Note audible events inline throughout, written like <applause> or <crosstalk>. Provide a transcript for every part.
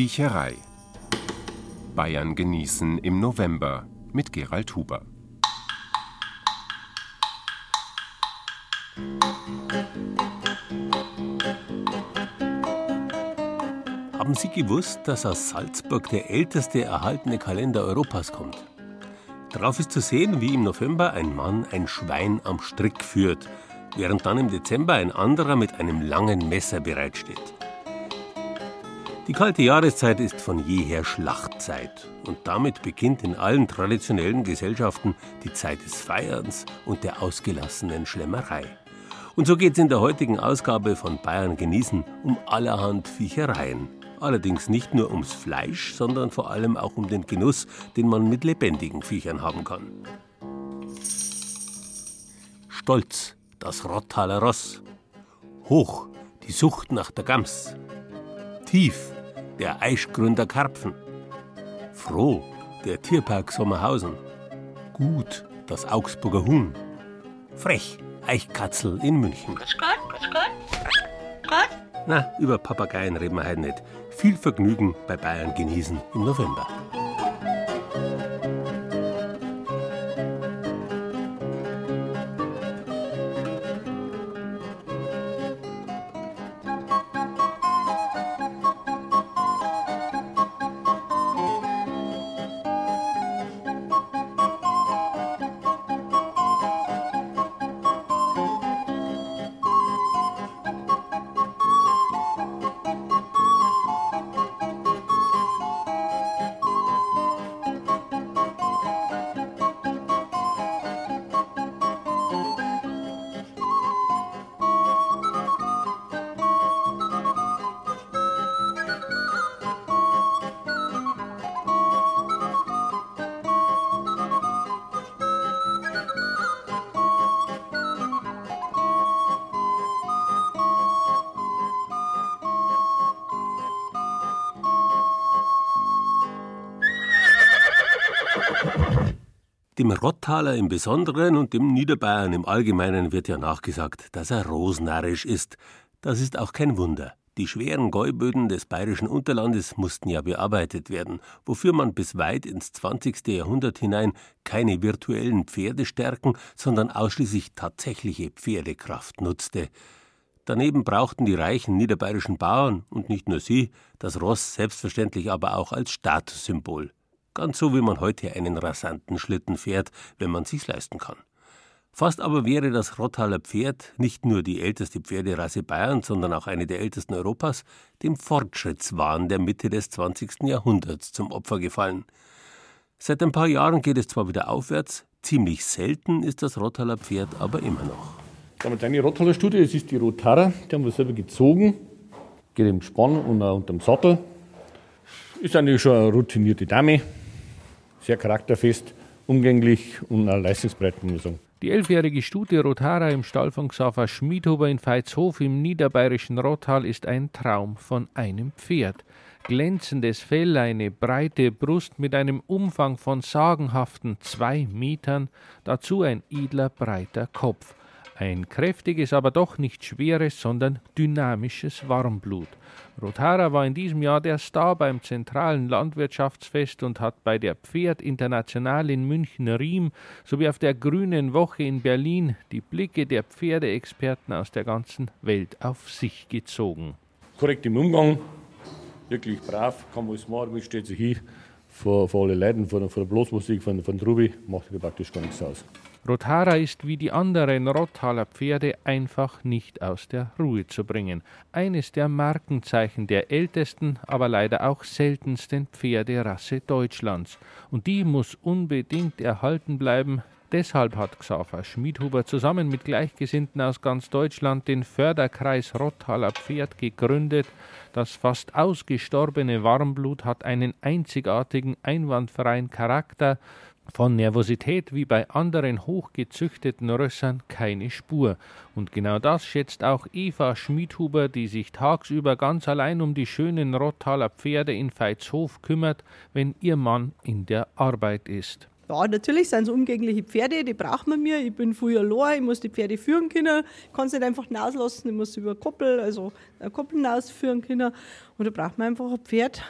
Viecherei. Bayern genießen im November mit Gerald Huber. Haben Sie gewusst, dass aus Salzburg der älteste erhaltene Kalender Europas kommt? Darauf ist zu sehen, wie im November ein Mann ein Schwein am Strick führt, während dann im Dezember ein anderer mit einem langen Messer bereitsteht. Die kalte Jahreszeit ist von jeher Schlachtzeit und damit beginnt in allen traditionellen Gesellschaften die Zeit des Feierns und der ausgelassenen Schlemmerei. Und so geht es in der heutigen Ausgabe von Bayern genießen um allerhand Viechereien. Allerdings nicht nur ums Fleisch, sondern vor allem auch um den Genuss, den man mit lebendigen Viechern haben kann. Stolz, das Rottaler Ross. Hoch, die Sucht nach der Gams. Tief, der Eichgründer Karpfen. Froh, der Tierpark Sommerhausen. Gut, das Augsburger Huhn. Frech, Eichkatzel in München. Grüß Gott, grüß Gott. Gott. Na, über Papageien reden wir heute nicht. Viel Vergnügen bei Bayern genießen im November. Dem Rottaler im Besonderen und dem Niederbayern im Allgemeinen wird ja nachgesagt, dass er rosnarrisch ist. Das ist auch kein Wunder. Die schweren Gäuböden des bayerischen Unterlandes mussten ja bearbeitet werden, wofür man bis weit ins 20. Jahrhundert hinein keine virtuellen Pferdestärken, sondern ausschließlich tatsächliche Pferdekraft nutzte. Daneben brauchten die reichen niederbayerischen Bauern und nicht nur sie das Ross selbstverständlich aber auch als Statussymbol. Ganz so, wie man heute einen rasanten Schlitten fährt, wenn man sich's leisten kann. Fast aber wäre das Rottaler Pferd nicht nur die älteste Pferderasse Bayerns, sondern auch eine der ältesten Europas, dem Fortschrittswahn der Mitte des 20. Jahrhunderts zum Opfer gefallen. Seit ein paar Jahren geht es zwar wieder aufwärts, ziemlich selten ist das Rottaler Pferd aber immer noch. Da haben wir eine Rottaler Studie, das ist die Rotara, die haben wir selber gezogen, geht im Spann und auch unter dem Sattel. Ist eigentlich schon eine routinierte Dame, sehr charakterfest, umgänglich und muss man sagen. Die elfjährige Stute Rotara im Stall von Xaver Schmiedhuber in Veitshof im niederbayerischen Rottal ist ein Traum von einem Pferd. Glänzendes Fell, eine breite Brust mit einem Umfang von sagenhaften zwei Metern, dazu ein edler breiter Kopf. Ein kräftiges, aber doch nicht schweres, sondern dynamisches Warmblut. Rotara war in diesem Jahr der Star beim zentralen Landwirtschaftsfest und hat bei der Pferd International in München-Riem sowie auf der Grünen Woche in Berlin die Blicke der Pferdeexperten aus der ganzen Welt auf sich gezogen. Korrekt im Umgang, wirklich brav, kann man alles machen, wie steht sich hier vor, vor alle Leuten, vor, vor der Bloßmusik von, von Trubi, macht praktisch gar nichts aus. Rotara ist wie die anderen Rottaler Pferde einfach nicht aus der Ruhe zu bringen. Eines der Markenzeichen der ältesten, aber leider auch seltensten Pferderasse Deutschlands. Und die muss unbedingt erhalten bleiben, Deshalb hat Xaver Schmidhuber zusammen mit Gleichgesinnten aus ganz Deutschland den Förderkreis Rottaler Pferd gegründet. Das fast ausgestorbene Warmblut hat einen einzigartigen, einwandfreien Charakter. Von Nervosität wie bei anderen hochgezüchteten Rössern keine Spur. Und genau das schätzt auch Eva Schmidhuber, die sich tagsüber ganz allein um die schönen Rottaler Pferde in Veitshof kümmert, wenn ihr Mann in der Arbeit ist. Ja, natürlich sind es umgängliche Pferde, die braucht man mir. Ich bin früher allein, ich muss die Pferde führen können. Ich kann sie nicht einfach rauslassen, ich muss sie über Koppel, also Koppeln ausführen können. Und da braucht man einfach ein Pferd,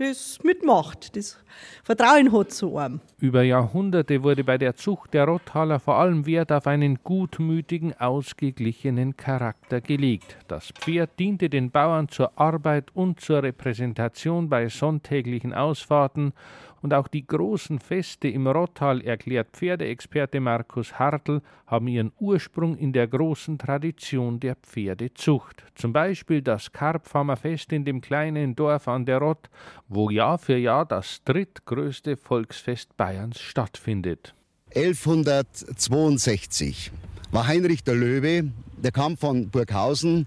das mitmacht, das Vertrauen hat zu einem. Über Jahrhunderte wurde bei der Zucht der Rotthaler vor allem Wert auf einen gutmütigen, ausgeglichenen Charakter gelegt. Das Pferd diente den Bauern zur Arbeit und zur Repräsentation bei sonntäglichen Ausfahrten und auch die großen Feste im Rottal, erklärt Pferdeexperte Markus Hartl, haben ihren Ursprung in der großen Tradition der Pferdezucht. Zum Beispiel das Karpfarmerfest in dem kleinen Dorf an der Rott, wo Jahr für Jahr das drittgrößte Volksfest Bayerns stattfindet. 1162 war Heinrich der Löwe, der kam von Burghausen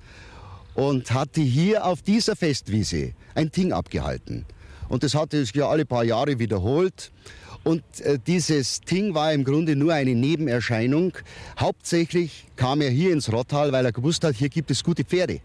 und hatte hier auf dieser Festwiese ein Ting abgehalten. Und das hatte sich ja alle paar Jahre wiederholt. Und äh, dieses Ting war im Grunde nur eine Nebenerscheinung. Hauptsächlich kam er hier ins Rottal, weil er gewusst hat, hier gibt es gute Pferde.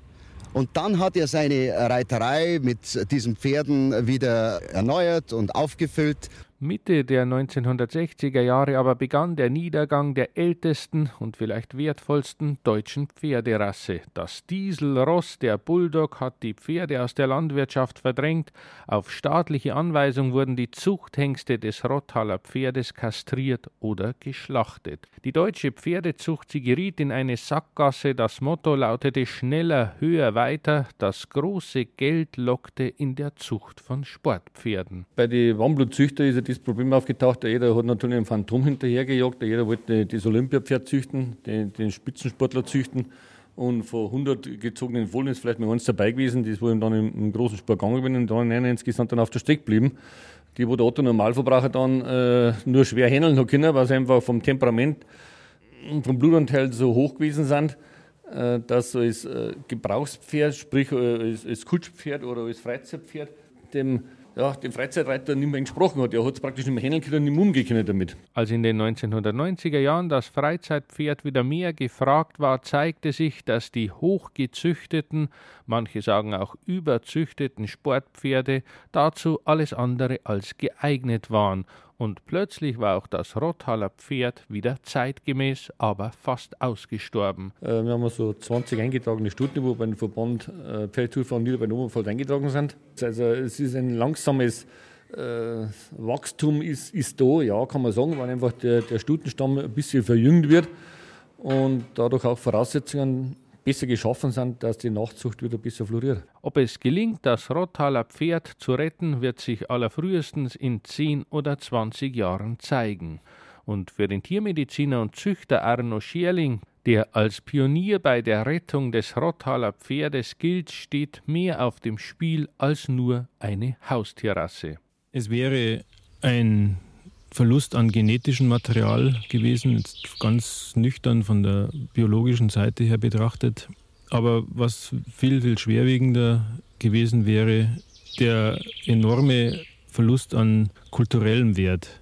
Und dann hat er seine Reiterei mit diesen Pferden wieder erneuert und aufgefüllt. Mitte der 1960er Jahre aber begann der Niedergang der ältesten und vielleicht wertvollsten deutschen Pferderasse. Das Dieselross der Bulldog hat die Pferde aus der Landwirtschaft verdrängt. Auf staatliche Anweisung wurden die Zuchthengste des Rottaler Pferdes kastriert oder geschlachtet. Die deutsche Pferdezucht, sie geriet in eine Sackgasse. Das Motto lautete schneller, höher, weiter. Das große Geld lockte in der Zucht von Sportpferden. Bei den Warmblutzüchter ist das Problem aufgetaucht. Jeder hat natürlich ein Phantom hinterhergejagt. Jeder wollte das Olympiapferd züchten, den, den Spitzensportler züchten. Und vor 100 gezogenen Fohlen ist vielleicht mal eins dabei gewesen, das wo ihm dann im, im großen Sport gegangen bin und dann insgesamt dann auf der Strecke geblieben. Die, wo der Otto Normalverbraucher dann äh, nur schwer handeln hat können, weil sie einfach vom Temperament und vom Blutanteil so hoch gewesen sind, äh, dass so als äh, Gebrauchspferd, sprich äh, als, als Kutschpferd oder als Freizeitpferd, dem ja, dem Freizeitreiter nicht mehr entsprochen hat. Er hat es praktisch nicht mehr handeln können und nicht mehr umgehen damit. Als in den 1990er Jahren das Freizeitpferd wieder mehr gefragt war, zeigte sich, dass die hochgezüchteten, manche sagen auch überzüchteten Sportpferde dazu alles andere als geeignet waren und plötzlich war auch das Rotthaler Pferd wieder zeitgemäß, aber fast ausgestorben. Äh, wir haben so 20 eingetragene Stuten, wo beim Verband äh, Pferdezufahrt Nieder bei Oberpfalz eingetragen sind. Also es ist ein langsames äh, Wachstum ist, ist da, ja, kann man sagen, weil einfach der, der Stutenstamm ein bisschen verjüngt wird und dadurch auch Voraussetzungen besser geschaffen sind, dass die Nachzucht wieder besser floriert. Ob es gelingt, das Rottaler Pferd zu retten, wird sich allerfrühestens in 10 oder 20 Jahren zeigen. Und für den Tiermediziner und Züchter Arno Schierling, der als Pionier bei der Rettung des Rottaler Pferdes gilt, steht mehr auf dem Spiel als nur eine Haustierrasse. Es wäre ein Verlust an genetischem Material gewesen, jetzt ganz nüchtern von der biologischen Seite her betrachtet. Aber was viel, viel schwerwiegender gewesen wäre, der enorme Verlust an kulturellem Wert.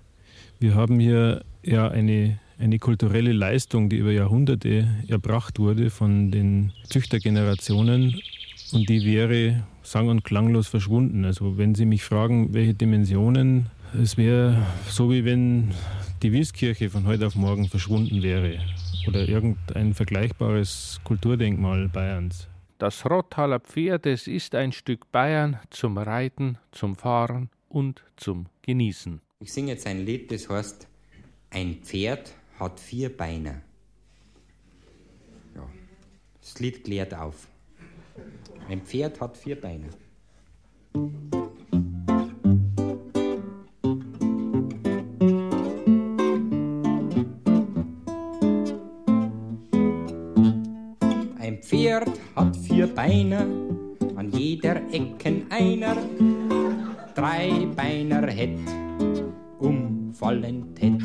Wir haben hier ja eine, eine kulturelle Leistung, die über Jahrhunderte erbracht wurde von den Züchtergenerationen und die wäre sang- und klanglos verschwunden. Also wenn Sie mich fragen, welche Dimensionen es wäre so, wie wenn die Wieskirche von heute auf morgen verschwunden wäre oder irgendein vergleichbares Kulturdenkmal Bayerns. Das Rottaler Pferd, es ist ein Stück Bayern zum Reiten, zum Fahren und zum Genießen. Ich singe jetzt ein Lied, das heißt, ein Pferd hat vier Beine. Ja, das Lied klärt auf. Ein Pferd hat vier Beine. vier Beiner, an jeder Ecken einer, drei Beiner hätt, umfallen hätt.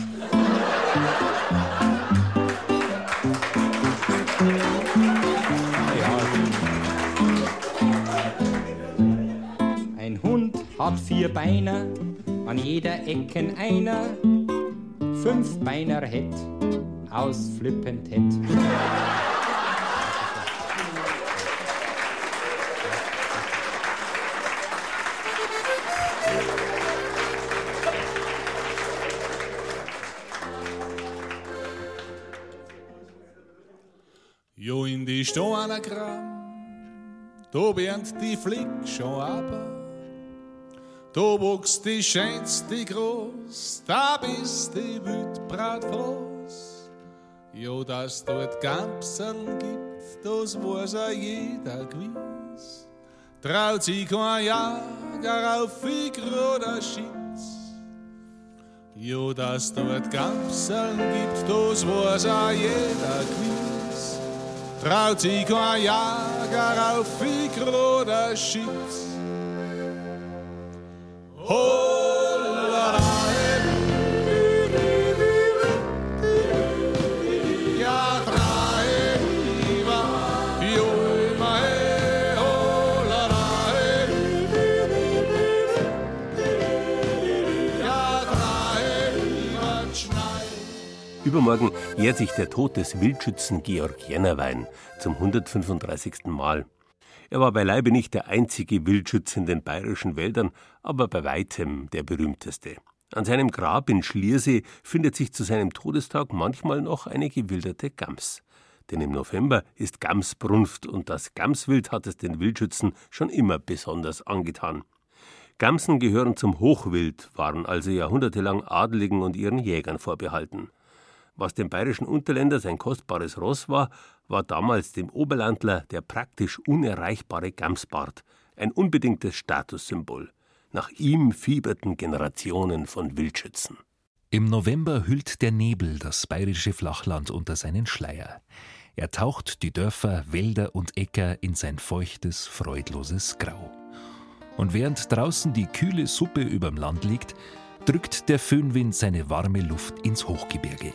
Ein Hund hat vier Beiner, an jeder Ecken einer, fünf Beiner hätt, ausflippend hätt. Jo in die Stoanagramm, da bernt die Flick schon aber. Da wuchs die schönste groß, da bist die Wildbrat groß. Jo, dass dort Gampseln gibt, das weiß auch jeder gewiss. Traut sich kein Jager auf wie groder Schitz. Jo, dass dort Gampseln gibt, das weiß auch jeder gewiss. Traut sich kein Jager auf wie groder Schitz. Übermorgen jährt sich der Tod des Wildschützen Georg Jennerwein zum 135. Mal. Er war beileibe nicht der einzige Wildschütze in den bayerischen Wäldern, aber bei weitem der berühmteste. An seinem Grab in Schliersee findet sich zu seinem Todestag manchmal noch eine gewilderte Gams. Denn im November ist Gamsbrunft und das Gamswild hat es den Wildschützen schon immer besonders angetan. Gamsen gehören zum Hochwild, waren also jahrhundertelang Adeligen und ihren Jägern vorbehalten. Was dem bayerischen Unterländer sein kostbares Ross war, war damals dem Oberlandler der praktisch unerreichbare Gamsbart, ein unbedingtes Statussymbol. Nach ihm fieberten Generationen von Wildschützen. Im November hüllt der Nebel das bayerische Flachland unter seinen Schleier. Er taucht die Dörfer, Wälder und Äcker in sein feuchtes, freudloses Grau. Und während draußen die kühle Suppe überm Land liegt, drückt der Föhnwind seine warme Luft ins Hochgebirge.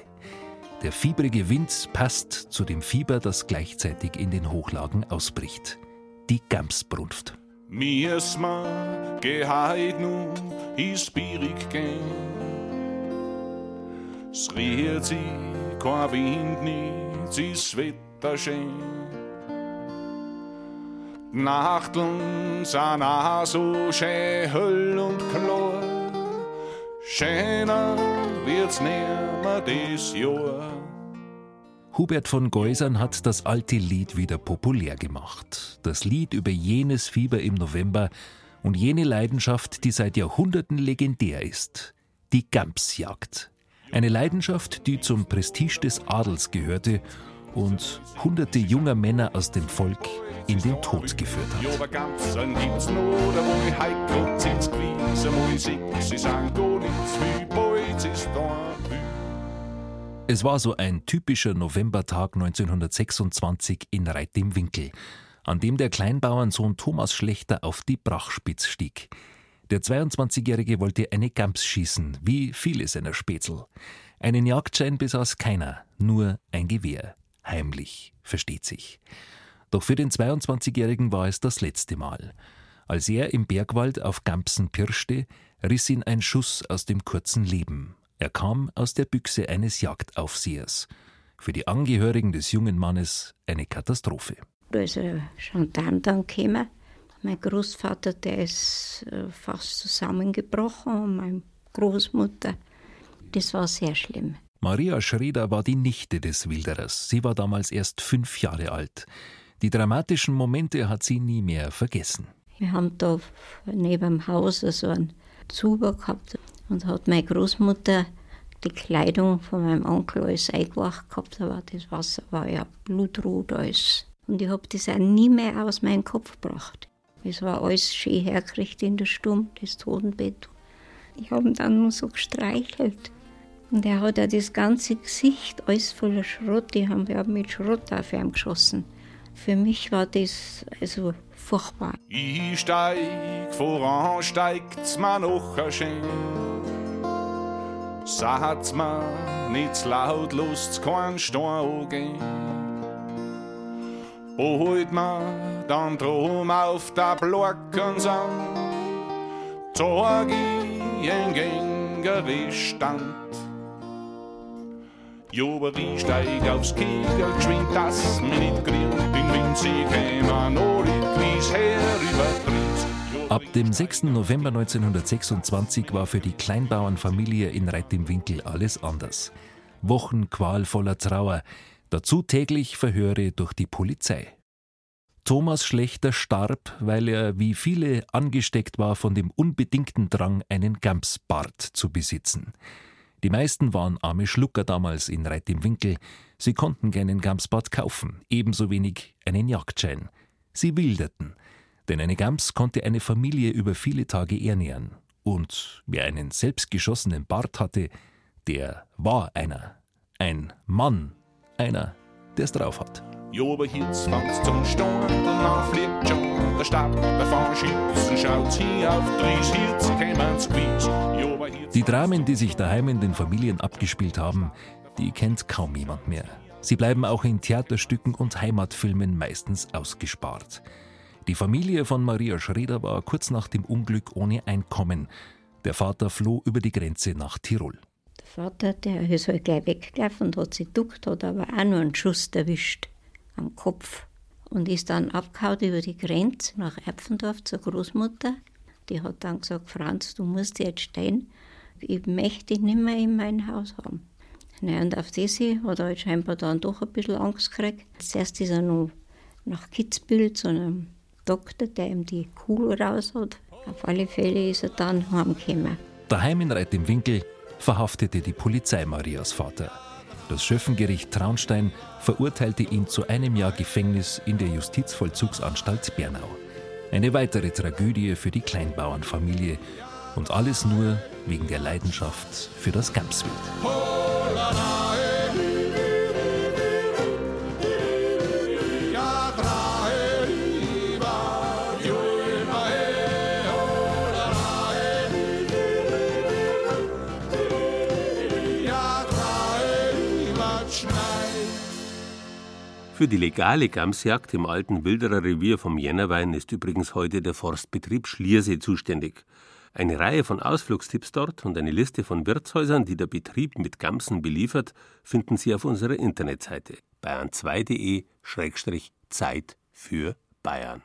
Der fiebrige Wind passt zu dem Fieber, das gleichzeitig in den Hochlagen ausbricht. Die Gamsbrunft. Mir sma geheit nu Birig gehen. Es riecht sie kein Wind nicht, ist Wetter schön. Nachteln sind auch so schön hell und klar. Schöner wird's nimmer des Jahr. Hubert von Geusern hat das alte Lied wieder populär gemacht. Das Lied über jenes Fieber im November und jene Leidenschaft, die seit Jahrhunderten legendär ist. Die Gamsjagd. Eine Leidenschaft, die zum Prestige des Adels gehörte und hunderte junger Männer aus dem Volk in den Tod geführt hat. Es war so ein typischer Novembertag 1926 in Reit im Winkel, an dem der Kleinbauernsohn Thomas Schlechter auf die Brachspitz stieg. Der 22-Jährige wollte eine Gams schießen, wie viele seiner Spätzl. Einen Jagdschein besaß keiner, nur ein Gewehr. Heimlich, versteht sich. Doch für den 22-Jährigen war es das letzte Mal. Als er im Bergwald auf Gamsen pirschte, riss ihn ein Schuss aus dem kurzen Leben. Er kam aus der Büchse eines Jagdaufsehers. Für die Angehörigen des jungen Mannes eine Katastrophe. Da ist ein Gendarm dann gekommen. Mein Großvater, der ist äh, fast zusammengebrochen und meine Großmutter. Das war sehr schlimm. Maria Schreder war die Nichte des Wilderers. Sie war damals erst fünf Jahre alt. Die dramatischen Momente hat sie nie mehr vergessen. Wir haben da neben dem Haus so einen Zuber gehabt und hat meine Großmutter die Kleidung von meinem Onkel alles eingewacht gehabt, aber das Wasser war ja blutrot alles. Und ich habe das auch nie mehr aus meinem Kopf gebracht. Es war alles schön hergekriegt in der Sturm, das Totenbett. Ich habe ihn dann nur so gestreichelt. Und er hat ja das ganze Gesicht alles voller Schrott, die haben wir mit Schrott auf ihn geschossen. Für mich war das also furchtbar. Ich steig voran, steigt's mir noch schön. Sagt's mir nicht laut, lasst's keinen Stein angehen. Beholt mir dann drum auf der Blocken an. Zog ich ein gängere Stand. Jober, ich steig aufs Kegel, geschwind, dass mir nicht in Wind, sie kämen, noch wie's herübertritt. Ab dem 6. November 1926 war für die Kleinbauernfamilie in Reit im Winkel alles anders. Wochen qualvoller Trauer, dazu täglich Verhöre durch die Polizei. Thomas Schlechter starb, weil er wie viele angesteckt war von dem unbedingten Drang, einen Gamsbart zu besitzen. Die meisten waren arme Schlucker damals in Reit im Winkel. Sie konnten keinen Gamsbart kaufen, ebenso wenig einen Jagdschein. Sie wilderten, denn eine Gams konnte eine Familie über viele Tage ernähren. Und wer einen selbstgeschossenen Bart hatte, der war einer. Ein Mann. Einer, der's drauf hat. Fängt's zum Sturm, danach fliegt schon der Stab, der Fahrschützen schaut hier auf Dries Hitz, kämen's gewiss. Die Dramen, die sich daheim in den Familien abgespielt haben, die kennt kaum jemand mehr. Sie bleiben auch in Theaterstücken und Heimatfilmen meistens ausgespart. Die Familie von Maria Schreder war kurz nach dem Unglück ohne Einkommen. Der Vater floh über die Grenze nach Tirol. Der Vater, der ist halt gleich weggelaufen und hat sich duckt, hat aber auch nur einen Schuss erwischt am Kopf und ist dann abgehauen über die Grenze nach Erpfendorf zur Großmutter. Die hat dann gesagt, Franz, du musst jetzt stehen, ich möchte dich nicht mehr in mein Haus haben. Naja, und auf das hat er halt scheinbar dann doch ein bisschen Angst gekriegt. Zuerst ist er noch nach Kitzbühel zu einem Doktor, der ihm die Kugel raus hat. Auf alle Fälle ist er dann heimgekommen. Daheim in Reit im Winkel verhaftete die Polizei Marias Vater. Das Schöffengericht Traunstein verurteilte ihn zu einem Jahr Gefängnis in der Justizvollzugsanstalt Bernau. Eine weitere Tragödie für die Kleinbauernfamilie und alles nur wegen der Leidenschaft für das Gamswild. Für die legale Gamsjagd im alten Wilderer Revier vom Jännerwein ist übrigens heute der Forstbetrieb Schliersee zuständig. Eine Reihe von Ausflugstipps dort und eine Liste von Wirtshäusern, die der Betrieb mit Gamsen beliefert, finden Sie auf unserer Internetseite bayern2.de-zeit für Bayern.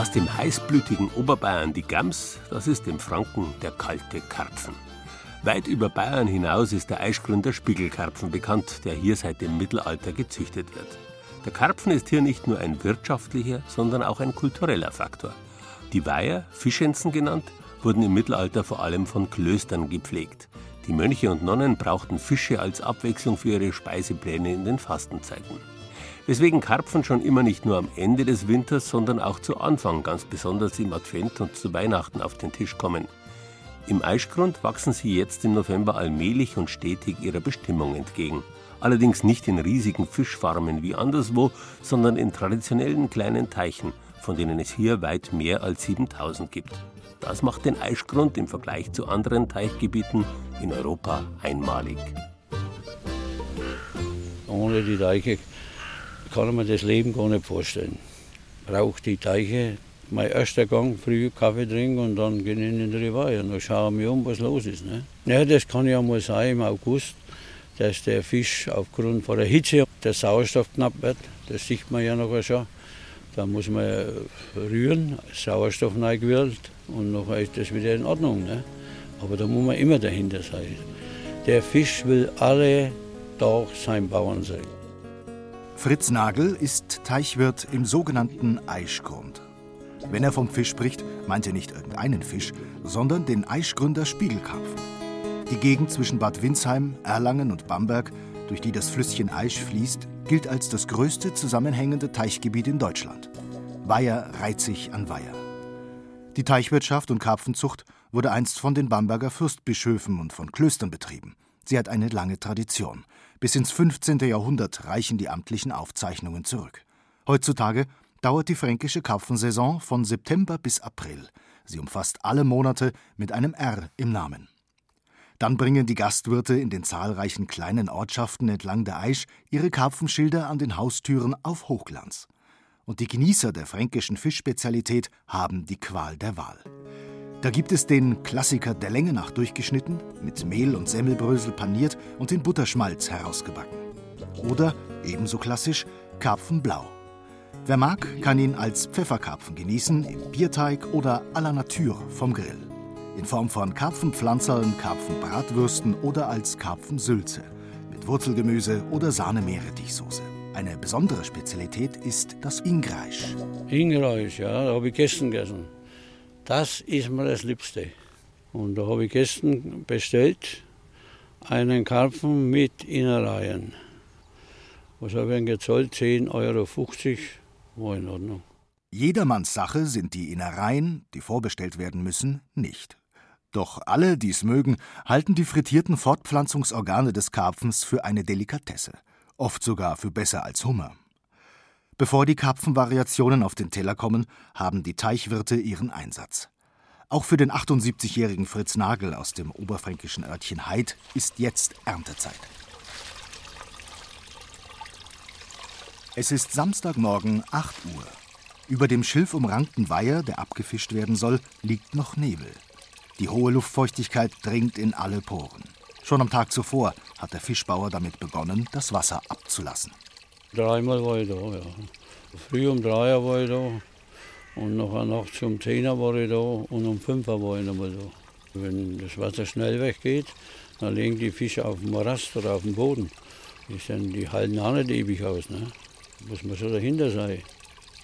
Was dem heißblütigen Oberbayern die Gams, das ist dem Franken der kalte Karpfen. Weit über Bayern hinaus ist der Eischgründer Spiegelkarpfen bekannt, der hier seit dem Mittelalter gezüchtet wird. Der Karpfen ist hier nicht nur ein wirtschaftlicher, sondern auch ein kultureller Faktor. Die Weiher, Fischenzen genannt, wurden im Mittelalter vor allem von Klöstern gepflegt. Die Mönche und Nonnen brauchten Fische als Abwechslung für ihre Speisepläne in den Fastenzeiten weswegen Karpfen schon immer nicht nur am Ende des Winters, sondern auch zu Anfang, ganz besonders im Advent und zu Weihnachten auf den Tisch kommen. Im Eischgrund wachsen sie jetzt im November allmählich und stetig ihrer Bestimmung entgegen. Allerdings nicht in riesigen Fischfarmen wie anderswo, sondern in traditionellen kleinen Teichen, von denen es hier weit mehr als 7000 gibt. Das macht den Eischgrund im Vergleich zu anderen Teichgebieten in Europa einmalig. Ohne die Teiche kann man das Leben gar nicht vorstellen. Braucht die Teiche. Mein erster Gang, früh Kaffee trinken und dann gehen in den Rivier und schauen wir um, was los ist. Ne? Ja, das kann ja mal sein im August, dass der Fisch aufgrund von der Hitze der Sauerstoff knapp wird. Das sieht man ja noch schon. Da muss man rühren, Sauerstoff reingewirkt und noch ist das wieder in Ordnung. Ne? Aber da muss man immer dahinter sein. Der Fisch will alle Tag sein Bauern sein. Fritz Nagel ist Teichwirt im sogenannten Aischgrund. Wenn er vom Fisch spricht, meint er nicht irgendeinen Fisch, sondern den Aischgründer Spiegelkarpfen. Die Gegend zwischen Bad Windsheim, Erlangen und Bamberg, durch die das Flüsschen Aisch fließt, gilt als das größte zusammenhängende Teichgebiet in Deutschland. Weiher reiht sich an Weiher. Die Teichwirtschaft und Karpfenzucht wurde einst von den Bamberger Fürstbischöfen und von Klöstern betrieben. Sie hat eine lange Tradition. Bis ins 15. Jahrhundert reichen die amtlichen Aufzeichnungen zurück. Heutzutage dauert die fränkische Karpfensaison von September bis April. Sie umfasst alle Monate mit einem R im Namen. Dann bringen die Gastwirte in den zahlreichen kleinen Ortschaften entlang der Aisch ihre Karpfenschilder an den Haustüren auf Hochglanz. Und die Genießer der fränkischen Fischspezialität haben die Qual der Wahl. Da gibt es den Klassiker der Länge nach durchgeschnitten, mit Mehl und Semmelbrösel paniert und in Butterschmalz herausgebacken. Oder, ebenso klassisch, Karpfenblau. Wer mag, kann ihn als Pfefferkarpfen genießen, im Bierteig oder à la Nature vom Grill. In Form von Karpfenpflanzerln, Karpfenbratwürsten oder als Karpfensülze. Mit Wurzelgemüse oder Sahne-Meerrettichsoße. Eine besondere Spezialität ist das Ingreisch. Ingreisch, ja, habe ich gestern gegessen. Das ist mir das Liebste. Und da habe ich gestern bestellt einen Karpfen mit Innereien. Was habe ich denn gezahlt? 10,50 Euro. War in Ordnung. Jedermanns Sache sind die Innereien, die vorbestellt werden müssen, nicht. Doch alle, die es mögen, halten die frittierten Fortpflanzungsorgane des Karpfens für eine Delikatesse, oft sogar für besser als Hummer. Bevor die Karpfenvariationen auf den Teller kommen, haben die Teichwirte ihren Einsatz. Auch für den 78-jährigen Fritz Nagel aus dem oberfränkischen Örtchen Heid ist jetzt Erntezeit. Es ist Samstagmorgen 8 Uhr. Über dem schilfumrankten Weiher, der abgefischt werden soll, liegt noch Nebel. Die hohe Luftfeuchtigkeit dringt in alle Poren. Schon am Tag zuvor hat der Fischbauer damit begonnen, das Wasser abzulassen. Dreimal war ich da, ja. Früh um drei war ich da und nachher nachts um zehn war ich da und um fünf war ich nochmal da. Wenn das Wasser schnell weggeht, dann legen die Fische auf dem Rast oder auf dem Boden. Die, sind, die halten auch nicht ewig aus. Ne? Muss man so dahinter sein.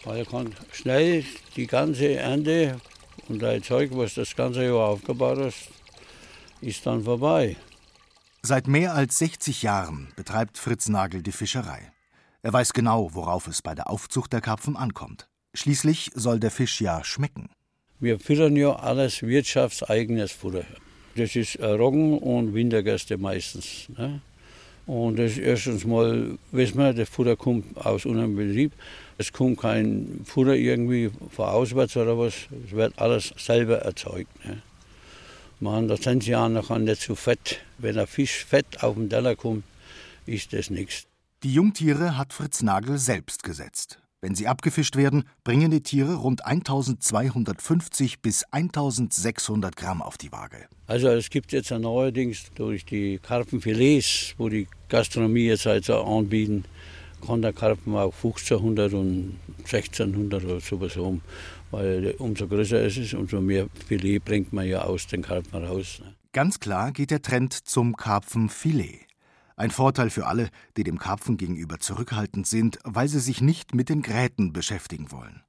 Weil er kann schnell die ganze Ernte und dein Zeug, was das ganze Jahr aufgebaut hast, ist dann vorbei. Seit mehr als 60 Jahren betreibt Fritz Nagel die Fischerei. Er weiß genau, worauf es bei der Aufzucht der Karpfen ankommt. Schließlich soll der Fisch ja schmecken. Wir füttern ja alles wirtschaftseigenes Futter. Das ist Roggen und Wintergäste meistens. Ne? Und das ist erstens mal, wissen wir, das Futter kommt aus unserem Betrieb. Es kommt kein Futter irgendwie von auswärts oder was. Es wird alles selber erzeugt. Ne? Man, da sind sie ja noch nicht zu fett. Wenn ein Fisch fett auf den Teller kommt, ist das nichts. Die Jungtiere hat Fritz Nagel selbst gesetzt. Wenn sie abgefischt werden, bringen die Tiere rund 1250 bis 1600 Gramm auf die Waage. Also es gibt jetzt neuerdings durch die Karpfenfilets, wo die Gastronomie jetzt also anbieten, kann der Karpfen auch 1500 und 1600 oder sowas um. Weil umso größer es ist, umso mehr Filet bringt man ja aus den Karpfen raus. Ne? Ganz klar geht der Trend zum Karpfenfilet. Ein Vorteil für alle, die dem Karpfen gegenüber zurückhaltend sind, weil sie sich nicht mit den Gräten beschäftigen wollen.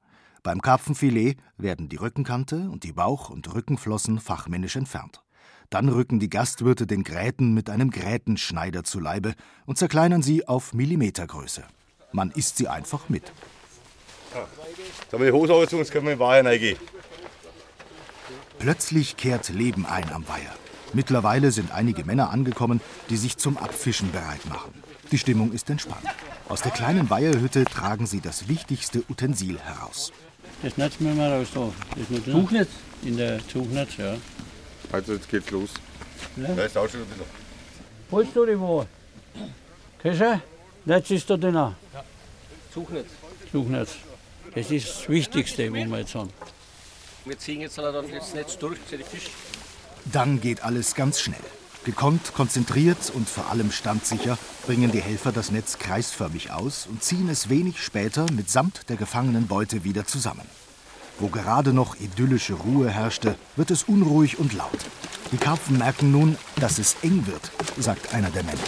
Beim Karpfenfilet werden die Rückenkante und die Bauch- und Rückenflossen fachmännisch entfernt. Dann rücken die Gastwirte den Gräten mit einem Grätenschneider zu Leibe und zerkleinern sie auf Millimetergröße. Man isst sie einfach mit. Jetzt haben wir die Hose ausgezogen, jetzt können wir in den Weiher reingehen. Plötzlich kehrt Leben ein am Weiher. Mittlerweile sind einige Männer angekommen, die sich zum Abfischen bereit machen. Die Stimmung ist entspannt. Aus der kleinen Weiherhütte tragen sie das wichtigste Utensil heraus. Das Netz müssen wir raus da. Das Tuchnetz? In der Tuchnetz, ja. Also jetzt geht's los. Ja. Da ist auch schon wieder. Holst du die wo? Kescher? Netz ist da drin. Ja. Suchnetz. Suchnetz. Das ist das Wichtigste, wo wir jetzt haben. Wir ziehen jetzt dann das Netz durch zu den Fisch. Dann geht alles ganz schnell. Gekonnt, konzentriert und vor allem standsicher bringen die Helfer das Netz kreisförmig aus und ziehen es wenig später mitsamt der gefangenen Beute wieder zusammen. Wo gerade noch idyllische Ruhe herrschte, wird es unruhig und laut. Die Karpfen merken nun, dass es eng wird, sagt einer der Männer.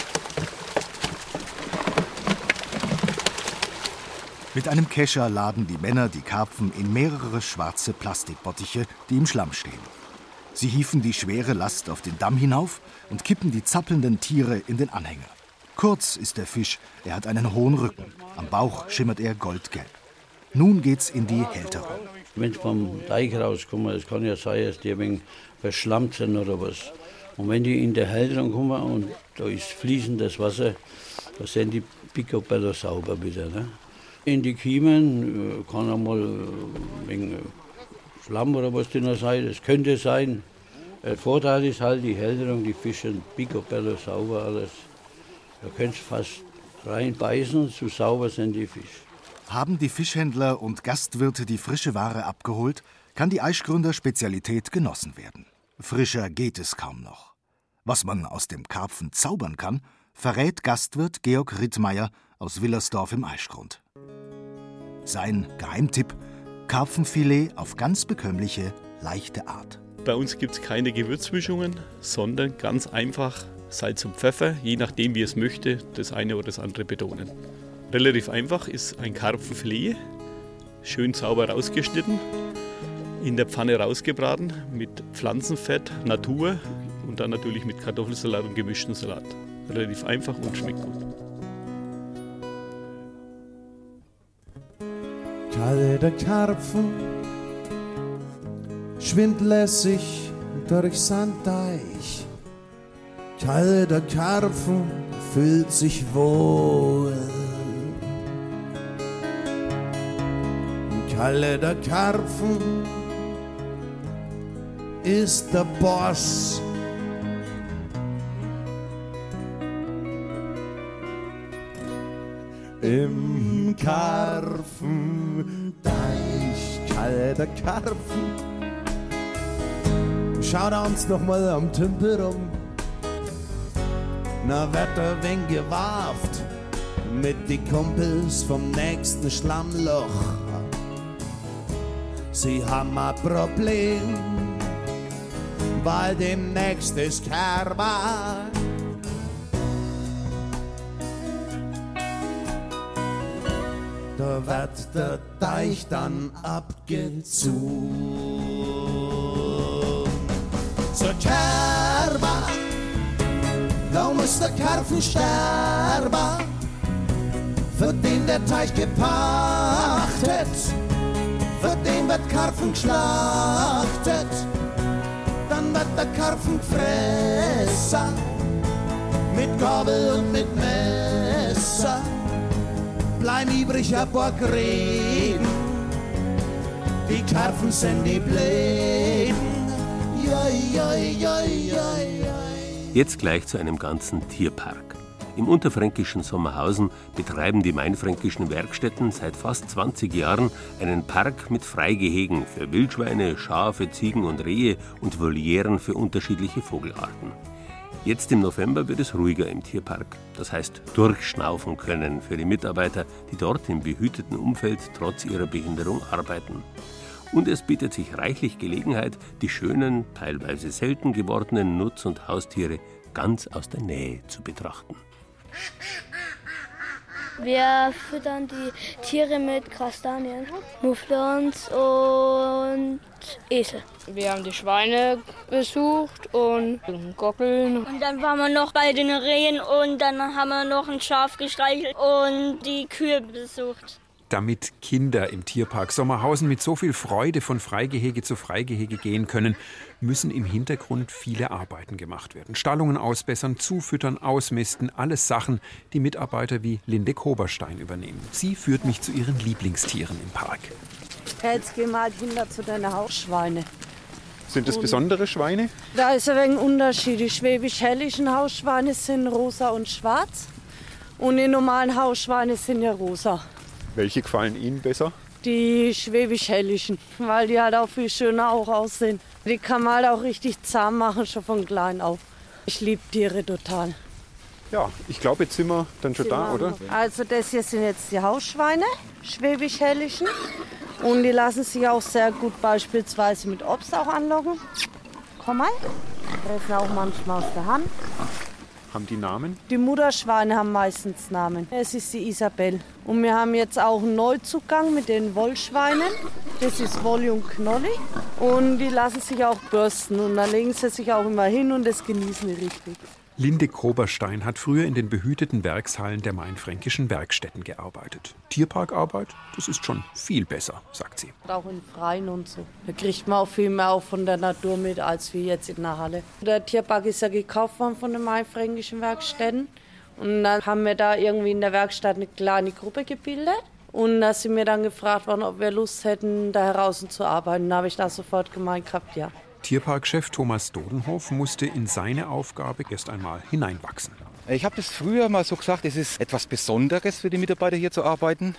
Mit einem Kescher laden die Männer die Karpfen in mehrere schwarze Plastikbottiche, die im Schlamm stehen. Sie hieven die schwere Last auf den Damm hinauf und kippen die zappelnden Tiere in den Anhänger. Kurz ist der Fisch, er hat einen hohen Rücken. Am Bauch schimmert er goldgelb. Nun geht's in die Hälterung. Wenn sie vom Teich rauskommen, es kann ja sein, dass die ein wenig verschlammt sind oder was. Und wenn die in der Hälterung kommen und da ist fließendes Wasser, da sind die Picobello sauber wieder. Ne? In die Kiemen äh, kann einmal ein wenig Schlamm oder was drin sein, das könnte sein. Der Vorteil ist halt die Hälterung, die Fische sind picobello sauber alles. Da kannst du fast reinbeißen, so sauber sind die Fische. Haben die Fischhändler und Gastwirte die frische Ware abgeholt, kann die Eichgründer Spezialität genossen werden. Frischer geht es kaum noch. Was man aus dem Karpfen zaubern kann, verrät Gastwirt Georg Rittmeier aus Willersdorf im Eichgrund. Sein Geheimtipp: Karpfenfilet auf ganz bekömmliche, leichte Art. Bei uns gibt es keine Gewürzmischungen, sondern ganz einfach Salz und Pfeffer, je nachdem wie es möchte, das eine oder das andere betonen. Relativ einfach ist ein Karpfenfilet, schön sauber rausgeschnitten, in der Pfanne rausgebraten mit Pflanzenfett, Natur und dann natürlich mit Kartoffelsalat und gemischten Salat. Relativ einfach und schmeckt gut. Kalter Karpfen schwimmt lässig durch Sanddeich. Kalter Karpfen fühlt sich wohl. Kalter Karpfen ist der Boss. Im Karpfen, Deich, kalter Karpfen. Schaut uns noch mal am Tümpel rum. Na, wird er wen gewarft mit die Kumpels vom nächsten Schlammloch. Sie haben ein Problem, weil demnächst ist Kerber. Da wird der Deich dann abgezogen. Zur Kerber, da muss der Karpfen sterben, für den der Teich gepachtet, für den wird Karpfen geschlachtet, dann wird der Karpfen gefressen, mit Gabel und mit Messer bleib übrig ein paar Gräben. Die Karpfen sind die Bläden. Ja, ja, ja, ja. Jetzt gleich zu einem ganzen Tierpark. Im unterfränkischen Sommerhausen betreiben die mainfränkischen Werkstätten seit fast 20 Jahren einen Park mit Freigehegen für Wildschweine, Schafe, Ziegen und Rehe und Volieren für unterschiedliche Vogelarten. Jetzt im November wird es ruhiger im Tierpark. Das heißt, durchschnaufen können für die Mitarbeiter, die dort im behüteten Umfeld trotz ihrer Behinderung arbeiten. Und es bietet sich reichlich Gelegenheit, die schönen, teilweise selten gewordenen Nutz- und Haustiere ganz aus der Nähe zu betrachten. Wir füttern die Tiere mit Kastanien, Mufflons und Esel. Wir haben die Schweine besucht und Gockeln. Und dann waren wir noch bei den Rehen und dann haben wir noch ein Schaf gestreichelt und die Kühe besucht damit Kinder im Tierpark Sommerhausen mit so viel Freude von Freigehege zu Freigehege gehen können, müssen im Hintergrund viele Arbeiten gemacht werden. Stallungen ausbessern, zufüttern, ausmisten, alles Sachen, die Mitarbeiter wie Linde Koberstein übernehmen. Sie führt mich zu ihren Lieblingstieren im Park. Jetzt gehen wir halt hinter zu deinen Hausschweine. Sind das besondere Schweine? Da ist ein wenig Unterschied. Die schwäbisch-hellischen Hausschweine sind rosa und schwarz. Und die normalen Hausschweine sind ja rosa. Welche gefallen Ihnen besser? Die schwäbisch-hellischen, weil die halt auch viel schöner auch aussehen. Die kann man halt auch richtig zahm machen, schon von klein auf. Ich liebe Tiere total. Ja, ich glaube, jetzt sind wir dann schon da, oder? Also das hier sind jetzt die Hausschweine, schwäbisch-hellischen. Und die lassen sich auch sehr gut beispielsweise mit Obst auch anlocken. Komm mal. Fressen auch manchmal aus der Hand. Haben die Namen? Die Mutterschweine haben meistens Namen. Es ist die Isabel. Und wir haben jetzt auch einen Neuzugang mit den Wollschweinen. Das ist Wolli und Knolli. Und die lassen sich auch bürsten. Und dann legen sie sich auch immer hin und das genießen die richtig. Linde Koberstein hat früher in den behüteten Werkshallen der mainfränkischen Werkstätten gearbeitet. Tierparkarbeit, das ist schon viel besser, sagt sie. Auch in Freien und so. Da kriegt man auch viel mehr auch von der Natur mit, als wir jetzt in der Halle. Der Tierpark ist ja gekauft worden von den mainfränkischen Werkstätten. Und dann haben wir da irgendwie in der Werkstatt eine kleine Gruppe gebildet. Und da sind wir dann gefragt worden, ob wir Lust hätten, da heraus zu arbeiten. Da habe ich da sofort gemeint gehabt, ja. Tierparkchef Thomas Dodenhof musste in seine Aufgabe erst einmal hineinwachsen. Ich habe das früher mal so gesagt, es ist etwas Besonderes für die Mitarbeiter hier zu arbeiten.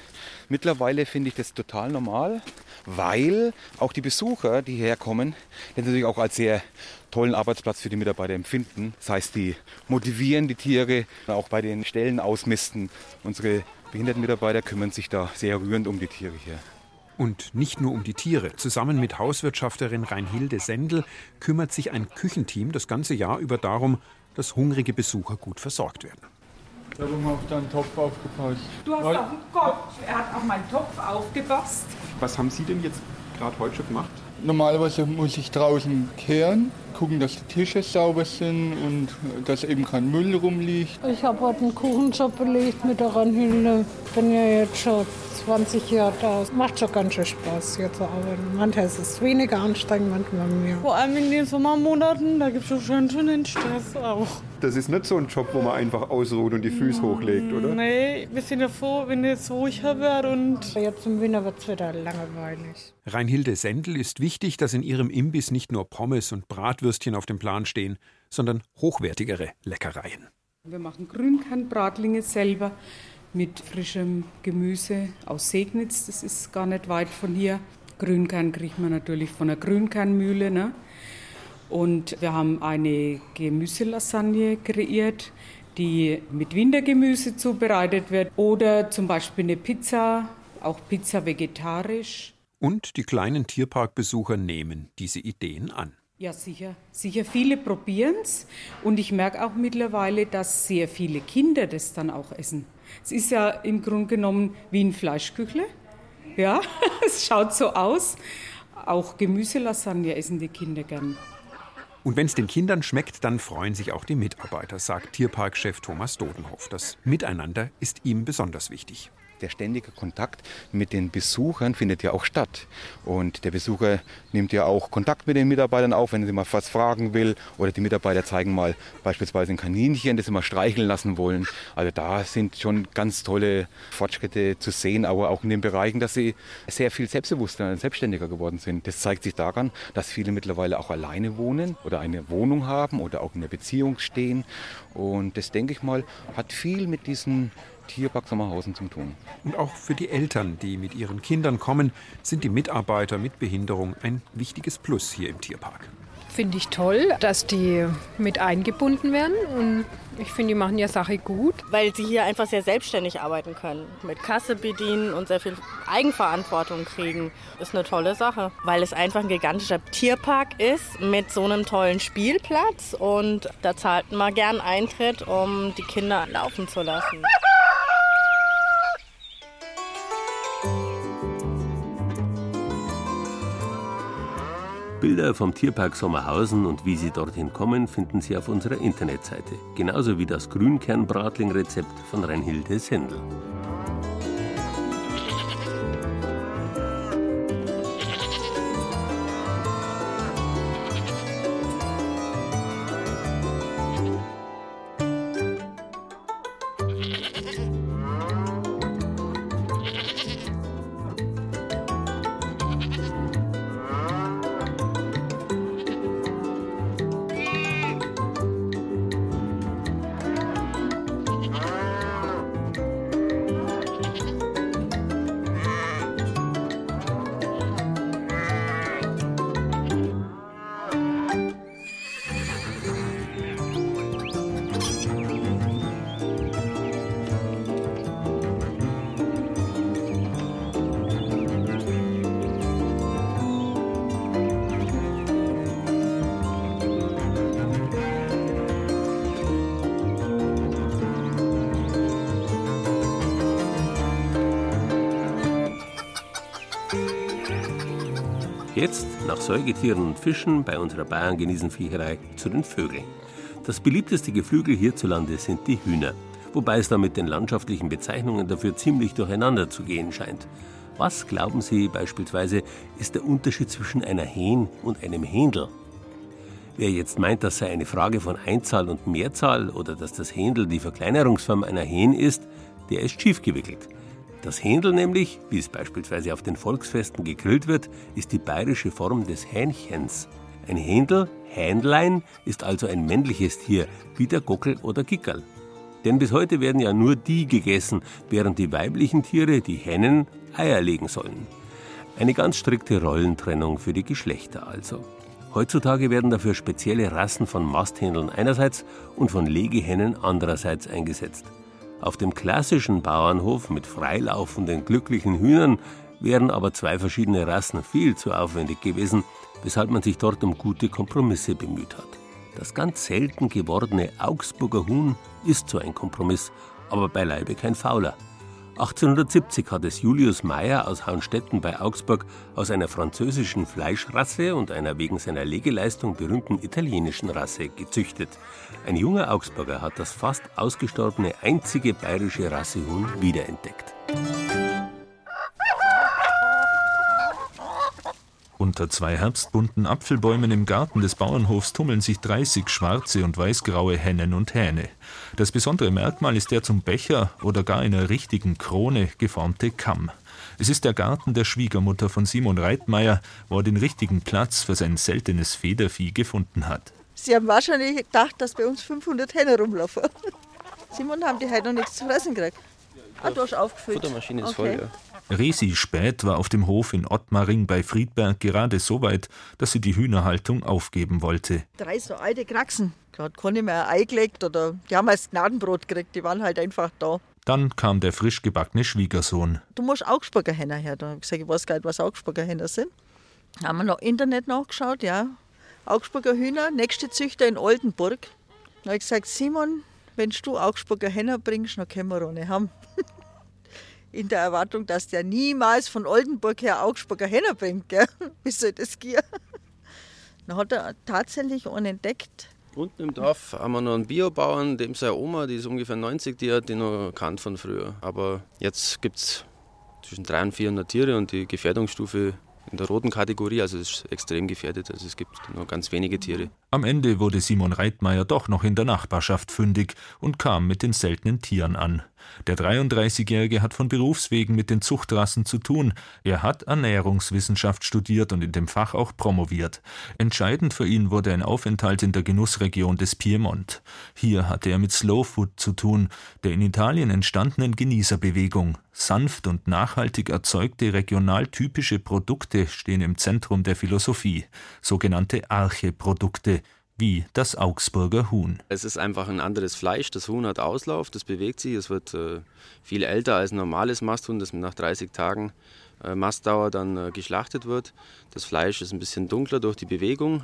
Mittlerweile finde ich das total normal, weil auch die Besucher, die hierher kommen, das natürlich auch als sehr tollen Arbeitsplatz für die Mitarbeiter empfinden. Das heißt, die motivieren die Tiere, auch bei den Stellen ausmisten. Unsere behinderten Mitarbeiter kümmern sich da sehr rührend um die Tiere hier. Und nicht nur um die Tiere. Zusammen mit Hauswirtschafterin Reinhilde Sendel kümmert sich ein Küchenteam das ganze Jahr über darum, dass hungrige Besucher gut versorgt werden. Darum habe ich da einen Topf aufgepasst. Du hast Weil- auf den Gott, er hat auf meinen Topf aufgepasst. Was haben Sie denn jetzt gerade heute schon gemacht? Normalerweise muss ich draußen kehren, gucken, dass die Tische sauber sind und dass eben kein Müll rumliegt. Ich habe heute einen Kuchenjob belegt mit der Ranhilde. Bin ja jetzt schon 20 Jahre da. Macht schon ganz schön Spaß, hier zu arbeiten. Manchmal ist es weniger anstrengend, manchmal mehr. Vor allem in den Sommermonaten, da gibt es schon schön schon den Stress auch. Das ist nicht so ein Job, wo man einfach ausruht und die Füße hochlegt, oder? Nee, wir sind ja froh, wenn es ruhiger wird und jetzt im Winter wird es wieder langweilig. Reinhilde Sendel ist wichtig, dass in ihrem Imbiss nicht nur Pommes und Bratwürstchen auf dem Plan stehen, sondern hochwertigere Leckereien. Wir machen Grünkernbratlinge selber mit frischem Gemüse aus Segnitz. Das ist gar nicht weit von hier. Grünkern kriegt man natürlich von der Grünkernmühle. Ne? Und wir haben eine Gemüselasagne kreiert, die mit Wintergemüse zubereitet wird. Oder zum Beispiel eine Pizza, auch Pizza vegetarisch. Und die kleinen Tierparkbesucher nehmen diese Ideen an. Ja, sicher. Sicher, viele probieren es. Und ich merke auch mittlerweile, dass sehr viele Kinder das dann auch essen. Es ist ja im Grunde genommen wie ein Fleischküchle. Ja, <laughs> es schaut so aus. Auch Gemüselasagne essen die Kinder gern. Und wenn es den Kindern schmeckt, dann freuen sich auch die Mitarbeiter, sagt Tierparkchef Thomas Dodenhof. Das Miteinander ist ihm besonders wichtig. Der ständige Kontakt mit den Besuchern findet ja auch statt. Und der Besucher nimmt ja auch Kontakt mit den Mitarbeitern auf, wenn er mal was fragen will. Oder die Mitarbeiter zeigen mal beispielsweise ein Kaninchen, das sie mal streicheln lassen wollen. Also da sind schon ganz tolle Fortschritte zu sehen, aber auch in den Bereichen, dass sie sehr viel selbstbewusster und selbstständiger geworden sind. Das zeigt sich daran, dass viele mittlerweile auch alleine wohnen oder eine Wohnung haben oder auch in einer Beziehung stehen. Und das, denke ich mal, hat viel mit diesem Tierpark Sommerhausen zu tun. Und auch für die Eltern, die mit ihren Kindern kommen, sind die Mitarbeiter mit Behinderung ein wichtiges Plus hier im Tierpark. Finde ich toll, dass die mit eingebunden werden. Und ich finde, die machen ja Sache gut. Weil sie hier einfach sehr selbstständig arbeiten können. Mit Kasse bedienen und sehr viel Eigenverantwortung kriegen. Ist eine tolle Sache. Weil es einfach ein gigantischer Tierpark ist mit so einem tollen Spielplatz. Und da zahlt man gern Eintritt, um die Kinder laufen zu lassen. <laughs> Bilder vom Tierpark Sommerhausen und wie Sie dorthin kommen, finden Sie auf unserer Internetseite. Genauso wie das Grünkernbratling-Rezept von Reinhilde Sendel. Säugetieren und Fischen bei unserer Bayern-Geniesenviecherei, zu den Vögeln. Das beliebteste Geflügel hierzulande sind die Hühner, wobei es da mit den landschaftlichen Bezeichnungen dafür ziemlich durcheinander zu gehen scheint. Was, glauben Sie beispielsweise, ist der Unterschied zwischen einer Hähn und einem Händel? Wer jetzt meint, das sei eine Frage von Einzahl und Mehrzahl oder dass das Händel die Verkleinerungsform einer Hähn ist, der ist schiefgewickelt. Das Händel nämlich, wie es beispielsweise auf den Volksfesten gegrillt wird, ist die bayerische Form des Hähnchens. Ein Händel, Hähnlein, ist also ein männliches Tier, wie der Gockel oder Gickerl. Denn bis heute werden ja nur die gegessen, während die weiblichen Tiere, die Hennen, Eier legen sollen. Eine ganz strikte Rollentrennung für die Geschlechter also. Heutzutage werden dafür spezielle Rassen von Masthändeln einerseits und von Legehennen andererseits eingesetzt. Auf dem klassischen Bauernhof mit freilaufenden, glücklichen Hühnern wären aber zwei verschiedene Rassen viel zu aufwendig gewesen, weshalb man sich dort um gute Kompromisse bemüht hat. Das ganz selten gewordene Augsburger Huhn ist so ein Kompromiss, aber beileibe kein fauler. 1870 hat es Julius Meyer aus Haunstetten bei Augsburg aus einer französischen Fleischrasse und einer wegen seiner Legeleistung berühmten italienischen Rasse gezüchtet. Ein junger Augsburger hat das fast ausgestorbene einzige bayerische Rassehuhn wiederentdeckt. Unter zwei herbstbunten Apfelbäumen im Garten des Bauernhofs tummeln sich 30 schwarze und weißgraue Hennen und Hähne. Das besondere Merkmal ist der zum Becher oder gar einer richtigen Krone geformte Kamm. Es ist der Garten der Schwiegermutter von Simon Reitmeier, wo er den richtigen Platz für sein seltenes Federvieh gefunden hat. Sie haben wahrscheinlich gedacht, dass bei uns 500 Hähne rumlaufen. <laughs> Simon, haben die heute noch nichts zu fressen gekriegt? Ah, du hast aufgefüllt. Futtermaschine ist okay. voll, ja. Resi Späth war auf dem Hof in Ottmaring bei Friedberg gerade so weit, dass sie die Hühnerhaltung aufgeben wollte. Drei so alte Kraxen. Da hat keine mehr ein Ei gelegt oder die haben als Gnadenbrot gekriegt, die waren halt einfach da. Dann kam der frisch gebackene Schwiegersohn. Du musst Augsburger Henner her. Da habe ich gesagt, ich weiß gar nicht, was Augsburger Henner sind. Haben wir noch Internet nachgeschaut, ja. Augsburger Hühner, nächste Züchter in Oldenburg. Da habe ich gesagt, Simon, wenn du Augsburger Henner bringst, dann können wir ohne haben. <laughs> In der Erwartung, dass der niemals von Oldenburg her Augsburger Henner bringt, gell? <laughs> Wie soll das gehen? <laughs> Dann hat er tatsächlich einen entdeckt. Unten im Dorf haben wir noch einen Biobauern, dem seine Oma, die ist ungefähr 90, die hat die noch kannt von früher. Aber jetzt gibt es zwischen 300 und 400 Tiere und die Gefährdungsstufe in der roten Kategorie, also es ist extrem gefährdet. Also es gibt nur ganz wenige Tiere. Am Ende wurde Simon Reitmeier doch noch in der Nachbarschaft fündig und kam mit den seltenen Tieren an. Der 33-Jährige hat von Berufswegen mit den Zuchtrassen zu tun. Er hat Ernährungswissenschaft studiert und in dem Fach auch promoviert. Entscheidend für ihn wurde ein Aufenthalt in der Genussregion des Piemont. Hier hatte er mit Slow Food zu tun, der in Italien entstandenen Genießerbewegung. Sanft und nachhaltig erzeugte regional typische Produkte stehen im Zentrum der Philosophie, sogenannte Arche-Produkte wie das Augsburger Huhn. Es ist einfach ein anderes Fleisch. Das Huhn hat Auslauf, das bewegt sich. Es wird äh, viel älter als ein normales Masthuhn, das nach 30 Tagen äh, Mastdauer dann äh, geschlachtet wird. Das Fleisch ist ein bisschen dunkler durch die Bewegung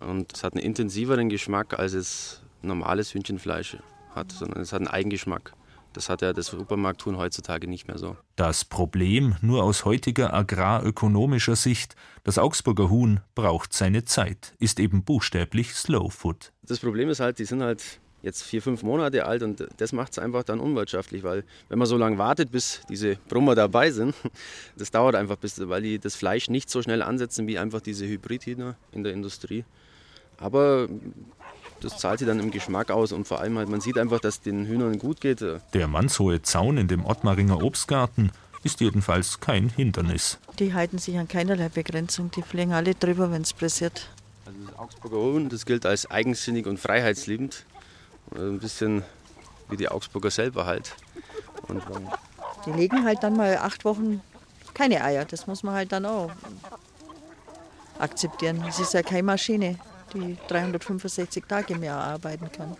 und es hat einen intensiveren Geschmack, als es normales Hühnchenfleisch hat, sondern es hat einen Eigengeschmack. Das hat ja das Supermarkthuhn heutzutage nicht mehr so. Das Problem nur aus heutiger agrarökonomischer Sicht, das Augsburger Huhn braucht seine Zeit, ist eben buchstäblich Slow Food. Das Problem ist halt, die sind halt jetzt vier, fünf Monate alt und das macht es einfach dann unwirtschaftlich, weil wenn man so lange wartet, bis diese Brummer dabei sind, <laughs> das dauert einfach, bis, weil die das Fleisch nicht so schnell ansetzen wie einfach diese Hybridhühner in der Industrie. Aber das zahlt sich dann im Geschmack aus und vor allem halt, man sieht einfach, dass den Hühnern gut geht. Der mannshohe Zaun in dem Ottmaringer Obstgarten ist jedenfalls kein Hindernis. Die halten sich an keinerlei Begrenzung, die fliegen alle drüber, wenn es pressiert. Also das Augsburger Huhn, das gilt als eigensinnig und freiheitsliebend. Ein bisschen wie die Augsburger selber halt. Und die legen halt dann mal acht Wochen keine Eier. Das muss man halt dann auch akzeptieren. Es ist ja keine Maschine, die 365 Tage im Jahr arbeiten kann.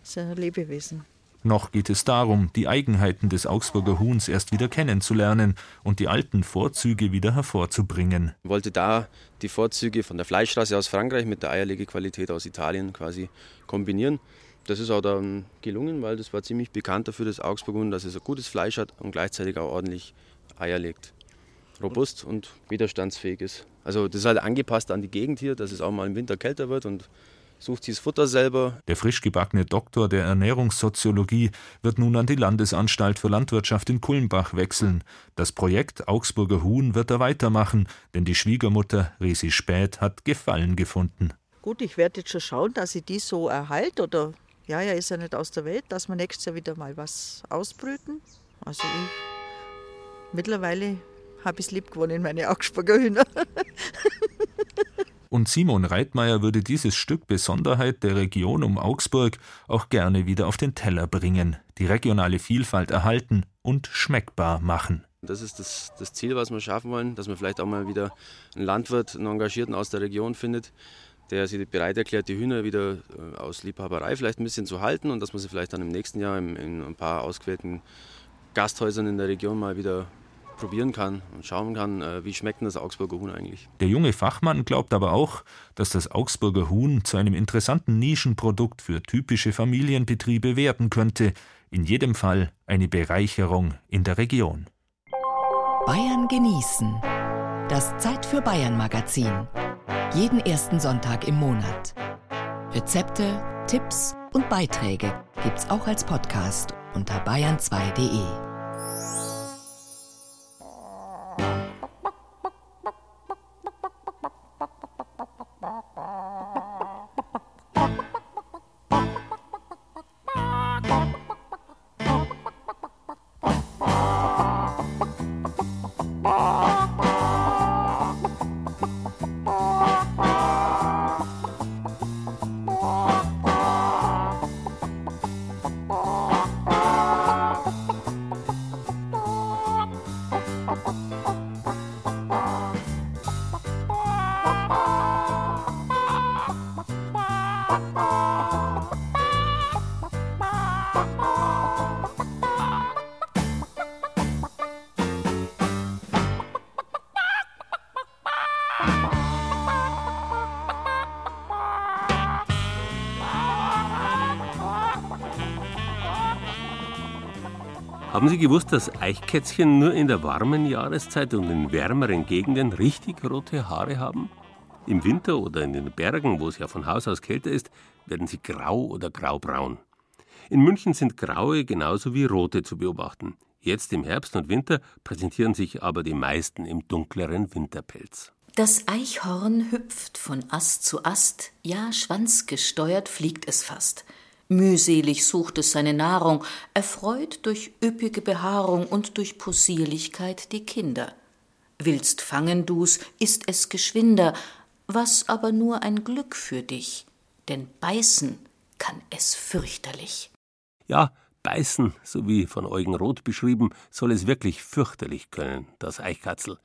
Das ist ein Lebewesen. Noch geht es darum, die Eigenheiten des Augsburger Huhns erst wieder kennenzulernen und die alten Vorzüge wieder hervorzubringen. Ich wollte da die Vorzüge von der Fleischrasse aus Frankreich mit der Eierlegequalität aus Italien quasi kombinieren. Das ist auch dann gelungen, weil das war ziemlich bekannt dafür, das Augsburger Huhn, dass es ein gutes Fleisch hat und gleichzeitig auch ordentlich Eier legt. robust und widerstandsfähig ist. Also das ist halt angepasst an die Gegend hier, dass es auch mal im Winter kälter wird und sucht sich das Futter selber. Der frisch gebackene Doktor der Ernährungssoziologie wird nun an die Landesanstalt für Landwirtschaft in Kulmbach wechseln. Das Projekt Augsburger Huhn wird er weitermachen, denn die Schwiegermutter Resi Späth hat Gefallen gefunden. Gut, ich werde jetzt schon schauen, dass ich die so erhalte oder ja, ja, ist ja nicht aus der Welt, dass wir nächstes Jahr wieder mal was ausbrüten. Also ich, mittlerweile habe ich es lieb gewonnen, meine Augsburger Hühner. <laughs> Und Simon Reitmeier würde dieses Stück Besonderheit der Region um Augsburg auch gerne wieder auf den Teller bringen, die regionale Vielfalt erhalten und schmeckbar machen. Das ist das, das Ziel, was wir schaffen wollen, dass man vielleicht auch mal wieder einen Landwirt, einen Engagierten aus der Region findet, der sich bereit erklärt, die Hühner wieder äh, aus Liebhaberei vielleicht ein bisschen zu halten und dass man sie vielleicht dann im nächsten Jahr in, in ein paar ausgewählten Gasthäusern in der Region mal wieder probieren kann und schauen kann, äh, wie schmeckt denn das Augsburger Huhn eigentlich. Der junge Fachmann glaubt aber auch, dass das Augsburger Huhn zu einem interessanten Nischenprodukt für typische Familienbetriebe werden könnte. In jedem Fall eine Bereicherung in der Region. Bayern genießen. Das Zeit für Bayern Magazin. Jeden ersten Sonntag im Monat. Rezepte, Tipps und Beiträge gibt's auch als Podcast unter bayern2.de. Haben Sie gewusst, dass Eichkätzchen nur in der warmen Jahreszeit und in wärmeren Gegenden richtig rote Haare haben? Im Winter oder in den Bergen, wo es ja von Haus aus kälter ist, werden sie grau oder graubraun. In München sind graue genauso wie rote zu beobachten. Jetzt im Herbst und Winter präsentieren sich aber die meisten im dunkleren Winterpelz. Das Eichhorn hüpft von Ast zu Ast, ja schwanzgesteuert fliegt es fast. Mühselig sucht es seine Nahrung, erfreut durch üppige Behaarung und durch Possierlichkeit die Kinder. Willst fangen du's, ist es geschwinder, was aber nur ein Glück für dich, denn beißen kann es fürchterlich. Ja, beißen, so wie von Eugen Roth beschrieben, soll es wirklich fürchterlich können, das Eichkatzel.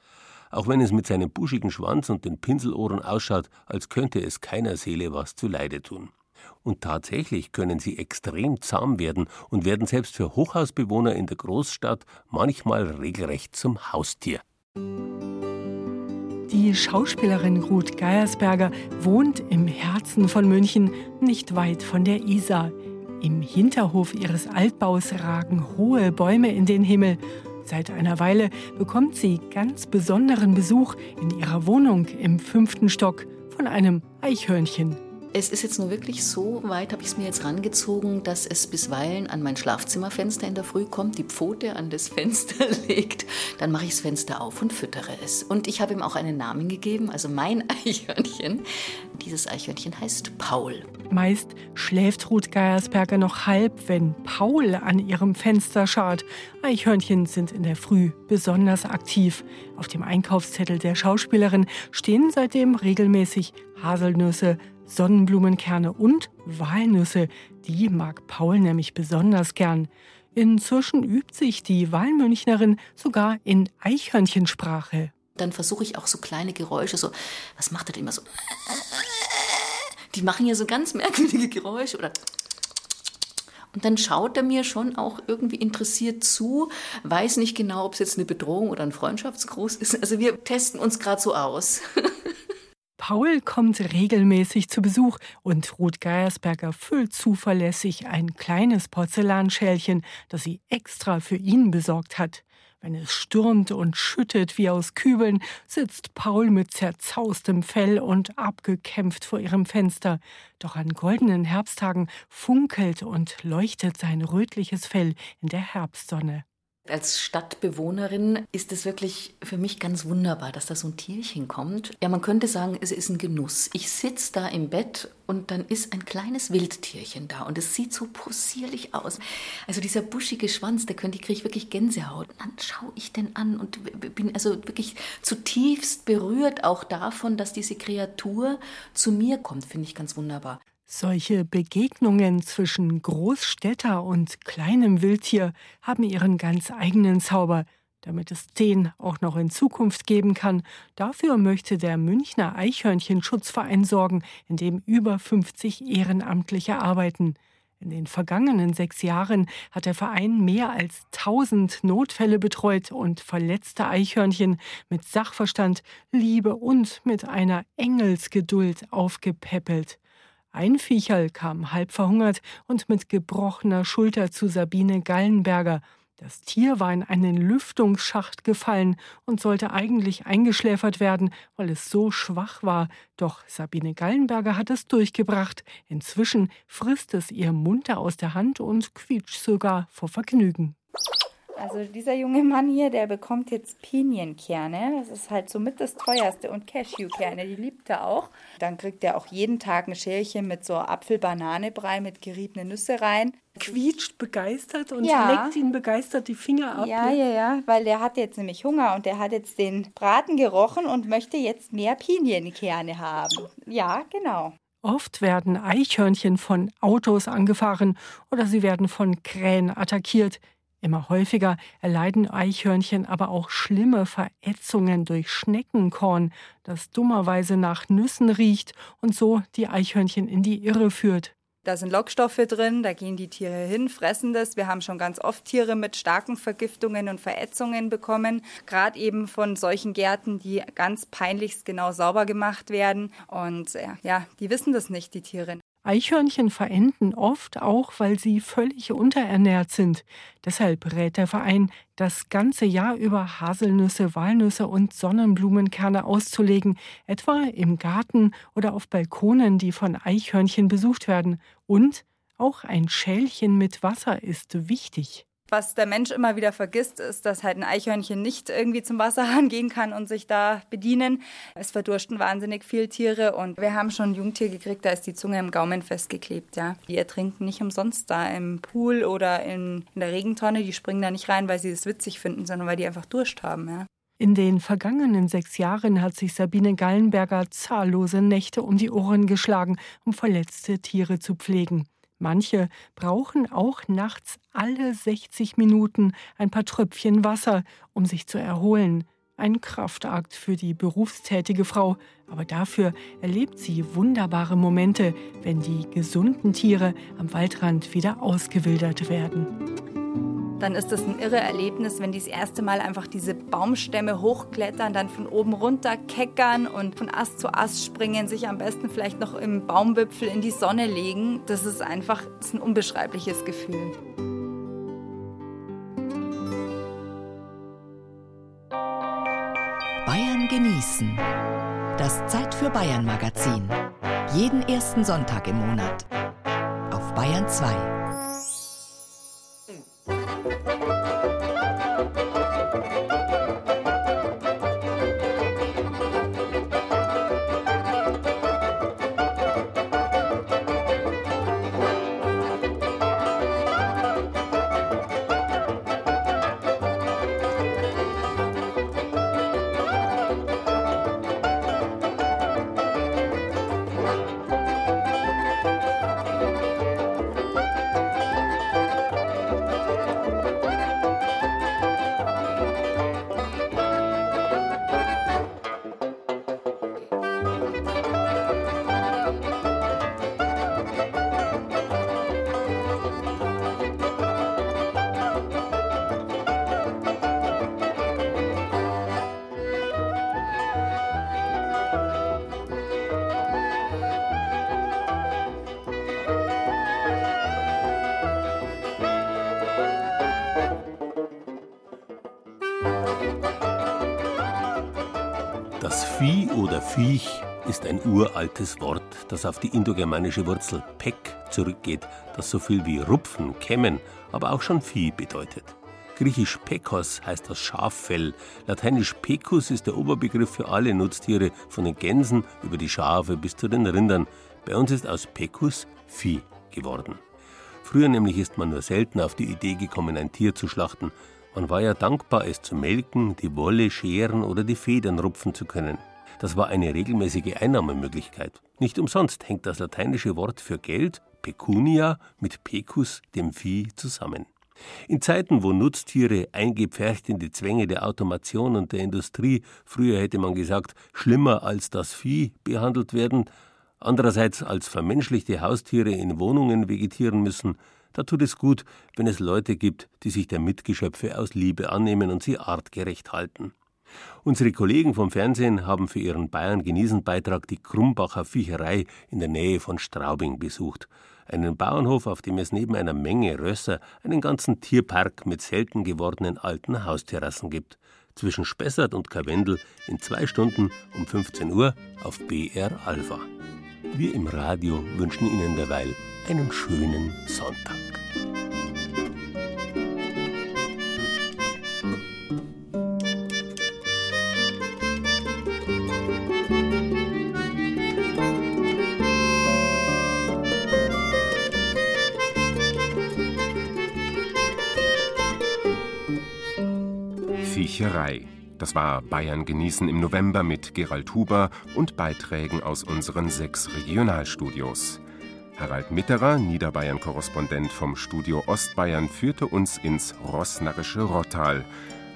Auch wenn es mit seinem buschigen Schwanz und den Pinselohren ausschaut, als könnte es keiner Seele was zuleide tun. Und tatsächlich können sie extrem zahm werden und werden selbst für Hochhausbewohner in der Großstadt manchmal regelrecht zum Haustier. Die Schauspielerin Ruth Geiersberger wohnt im Herzen von München, nicht weit von der Isar. Im Hinterhof ihres Altbaus ragen hohe Bäume in den Himmel. Seit einer Weile bekommt sie ganz besonderen Besuch in ihrer Wohnung im fünften Stock von einem Eichhörnchen. Es ist jetzt nur wirklich so weit, habe ich es mir jetzt rangezogen, dass es bisweilen an mein Schlafzimmerfenster in der Früh kommt, die Pfote an das <laughs> Fenster legt. Dann mache ich das Fenster auf und füttere es. Und ich habe ihm auch einen Namen gegeben, also mein <laughs> Eichhörnchen. Dieses Eichhörnchen heißt Paul. Meist schläft Ruth Geiersberger noch halb, wenn Paul an ihrem Fenster schaut. Eichhörnchen sind in der Früh besonders aktiv. Auf dem Einkaufszettel der Schauspielerin stehen seitdem regelmäßig Haselnüsse, Sonnenblumenkerne und Walnüsse. Die mag Paul nämlich besonders gern. Inzwischen übt sich die Wahlmünchnerin sogar in Eichhörnchensprache. Dann versuche ich auch so kleine Geräusche, so, was macht er denn immer so? Die machen ja so ganz merkwürdige Geräusche oder. Und dann schaut er mir schon auch irgendwie interessiert zu, weiß nicht genau, ob es jetzt eine Bedrohung oder ein Freundschaftsgruß ist. Also wir testen uns gerade so aus. <laughs> Paul kommt regelmäßig zu Besuch und Ruth Geiersberger füllt zuverlässig ein kleines Porzellanschälchen, das sie extra für ihn besorgt hat. Wenn es stürmt und schüttet wie aus Kübeln, sitzt Paul mit zerzaustem Fell und abgekämpft vor ihrem Fenster. Doch an goldenen Herbsttagen funkelt und leuchtet sein rötliches Fell in der Herbstsonne. Als Stadtbewohnerin ist es wirklich für mich ganz wunderbar, dass da so ein Tierchen kommt. Ja, man könnte sagen, es ist ein Genuss. Ich sitze da im Bett und dann ist ein kleines Wildtierchen da und es sieht so possierlich aus. Also dieser buschige Schwanz, der könnte, kriege ich wirklich Gänsehaut. Dann schaue ich den an und bin also wirklich zutiefst berührt auch davon, dass diese Kreatur zu mir kommt, finde ich ganz wunderbar. Solche Begegnungen zwischen Großstädter und kleinem Wildtier haben ihren ganz eigenen Zauber. Damit es den auch noch in Zukunft geben kann, dafür möchte der Münchner Eichhörnchenschutzverein sorgen, in dem über 50 Ehrenamtliche arbeiten. In den vergangenen sechs Jahren hat der Verein mehr als 1000 Notfälle betreut und verletzte Eichhörnchen mit Sachverstand, Liebe und mit einer Engelsgeduld aufgepäppelt. Ein Viecherl kam halb verhungert und mit gebrochener Schulter zu Sabine Gallenberger. Das Tier war in einen Lüftungsschacht gefallen und sollte eigentlich eingeschläfert werden, weil es so schwach war. Doch Sabine Gallenberger hat es durchgebracht. Inzwischen frisst es ihr munter aus der Hand und quietscht sogar vor Vergnügen. Also dieser junge Mann hier, der bekommt jetzt Pinienkerne. Das ist halt somit das teuerste. Und Cashewkerne, die liebt er auch. Dann kriegt er auch jeden Tag ein Schälchen mit so Apfel-Banane-Brei mit geriebene Nüsse rein. Quietscht begeistert und ja. leckt ihn begeistert die Finger ab. Ja, ja, ja, weil der hat jetzt nämlich Hunger und der hat jetzt den Braten gerochen und möchte jetzt mehr Pinienkerne haben. Ja, genau. Oft werden Eichhörnchen von Autos angefahren oder sie werden von Krähen attackiert. Immer häufiger erleiden Eichhörnchen aber auch schlimme Verätzungen durch Schneckenkorn, das dummerweise nach Nüssen riecht und so die Eichhörnchen in die Irre führt. Da sind Lockstoffe drin, da gehen die Tiere hin, fressen das. Wir haben schon ganz oft Tiere mit starken Vergiftungen und Verätzungen bekommen, gerade eben von solchen Gärten, die ganz peinlichst genau sauber gemacht werden. Und ja, die wissen das nicht, die Tiere. Eichhörnchen verenden oft auch, weil sie völlig unterernährt sind. Deshalb rät der Verein, das ganze Jahr über Haselnüsse, Walnüsse und Sonnenblumenkerne auszulegen, etwa im Garten oder auf Balkonen, die von Eichhörnchen besucht werden. Und auch ein Schälchen mit Wasser ist wichtig. Was der Mensch immer wieder vergisst, ist, dass halt ein Eichhörnchen nicht irgendwie zum Wasserhahn <laughs> gehen kann und sich da bedienen. Es verdursten wahnsinnig viele Tiere und wir haben schon ein Jungtier gekriegt, da ist die Zunge im Gaumen festgeklebt. Ja. Die ertrinken nicht umsonst da im Pool oder in, in der Regentonne. Die springen da nicht rein, weil sie das witzig finden, sondern weil die einfach Durst haben. Ja. In den vergangenen sechs Jahren hat sich Sabine Gallenberger zahllose Nächte um die Ohren geschlagen, um verletzte Tiere zu pflegen. Manche brauchen auch nachts alle 60 Minuten ein paar Tröpfchen Wasser, um sich zu erholen. Ein Kraftakt für die berufstätige Frau, aber dafür erlebt sie wunderbare Momente, wenn die gesunden Tiere am Waldrand wieder ausgewildert werden dann ist das ein irre Erlebnis, wenn die das erste Mal einfach diese Baumstämme hochklettern, dann von oben runter keckern und von Ast zu Ast springen, sich am besten vielleicht noch im Baumwipfel in die Sonne legen. Das ist einfach das ist ein unbeschreibliches Gefühl. Bayern genießen. Das Zeit für Bayern Magazin. Jeden ersten Sonntag im Monat. Auf Bayern 2. uraltes Wort, das auf die indogermanische Wurzel pek zurückgeht, das so viel wie rupfen, kämmen, aber auch schon Vieh bedeutet. Griechisch Pekos heißt das Schaffell, lateinisch Pecus ist der Oberbegriff für alle Nutztiere, von den Gänsen über die Schafe bis zu den Rindern. Bei uns ist aus Pecus Vieh geworden. Früher nämlich ist man nur selten auf die Idee gekommen, ein Tier zu schlachten. Man war ja dankbar, es zu melken, die Wolle scheren oder die Federn rupfen zu können. Das war eine regelmäßige Einnahmemöglichkeit. Nicht umsonst hängt das lateinische Wort für Geld, pecunia, mit pecus, dem Vieh, zusammen. In Zeiten, wo Nutztiere eingepfercht in die Zwänge der Automation und der Industrie, früher hätte man gesagt, schlimmer als das Vieh behandelt werden, andererseits als vermenschlichte Haustiere in Wohnungen vegetieren müssen, da tut es gut, wenn es Leute gibt, die sich der Mitgeschöpfe aus Liebe annehmen und sie artgerecht halten. Unsere Kollegen vom Fernsehen haben für ihren Bayern genießen Beitrag die Krumbacher Viecherei in der Nähe von Straubing besucht. Einen Bauernhof, auf dem es neben einer Menge Rösser einen ganzen Tierpark mit selten gewordenen alten Hausterrassen gibt. Zwischen Spessart und Karwendel in zwei Stunden um 15 Uhr auf BR Alpha. Wir im Radio wünschen Ihnen derweil einen schönen Sonntag. Viecherei. Das war Bayern genießen im November mit Gerald Huber und Beiträgen aus unseren sechs Regionalstudios. Harald Mitterer, Niederbayern-Korrespondent vom Studio Ostbayern, führte uns ins rossnerische Rottal.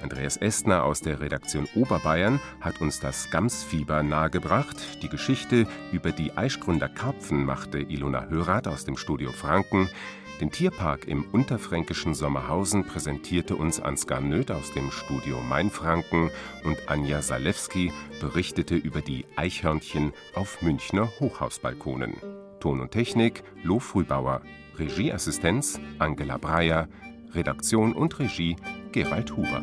Andreas Estner aus der Redaktion Oberbayern hat uns das Gamsfieber nahegebracht. Die Geschichte über die Eichgründer Karpfen machte Ilona Hörath aus dem Studio Franken. Den Tierpark im unterfränkischen Sommerhausen präsentierte uns Ansgar Nöth aus dem Studio Mainfranken und Anja Salewski berichtete über die Eichhörnchen auf Münchner Hochhausbalkonen. Ton und Technik Lo Frühbauer, Regieassistenz Angela Breyer, Redaktion und Regie Gerald Huber.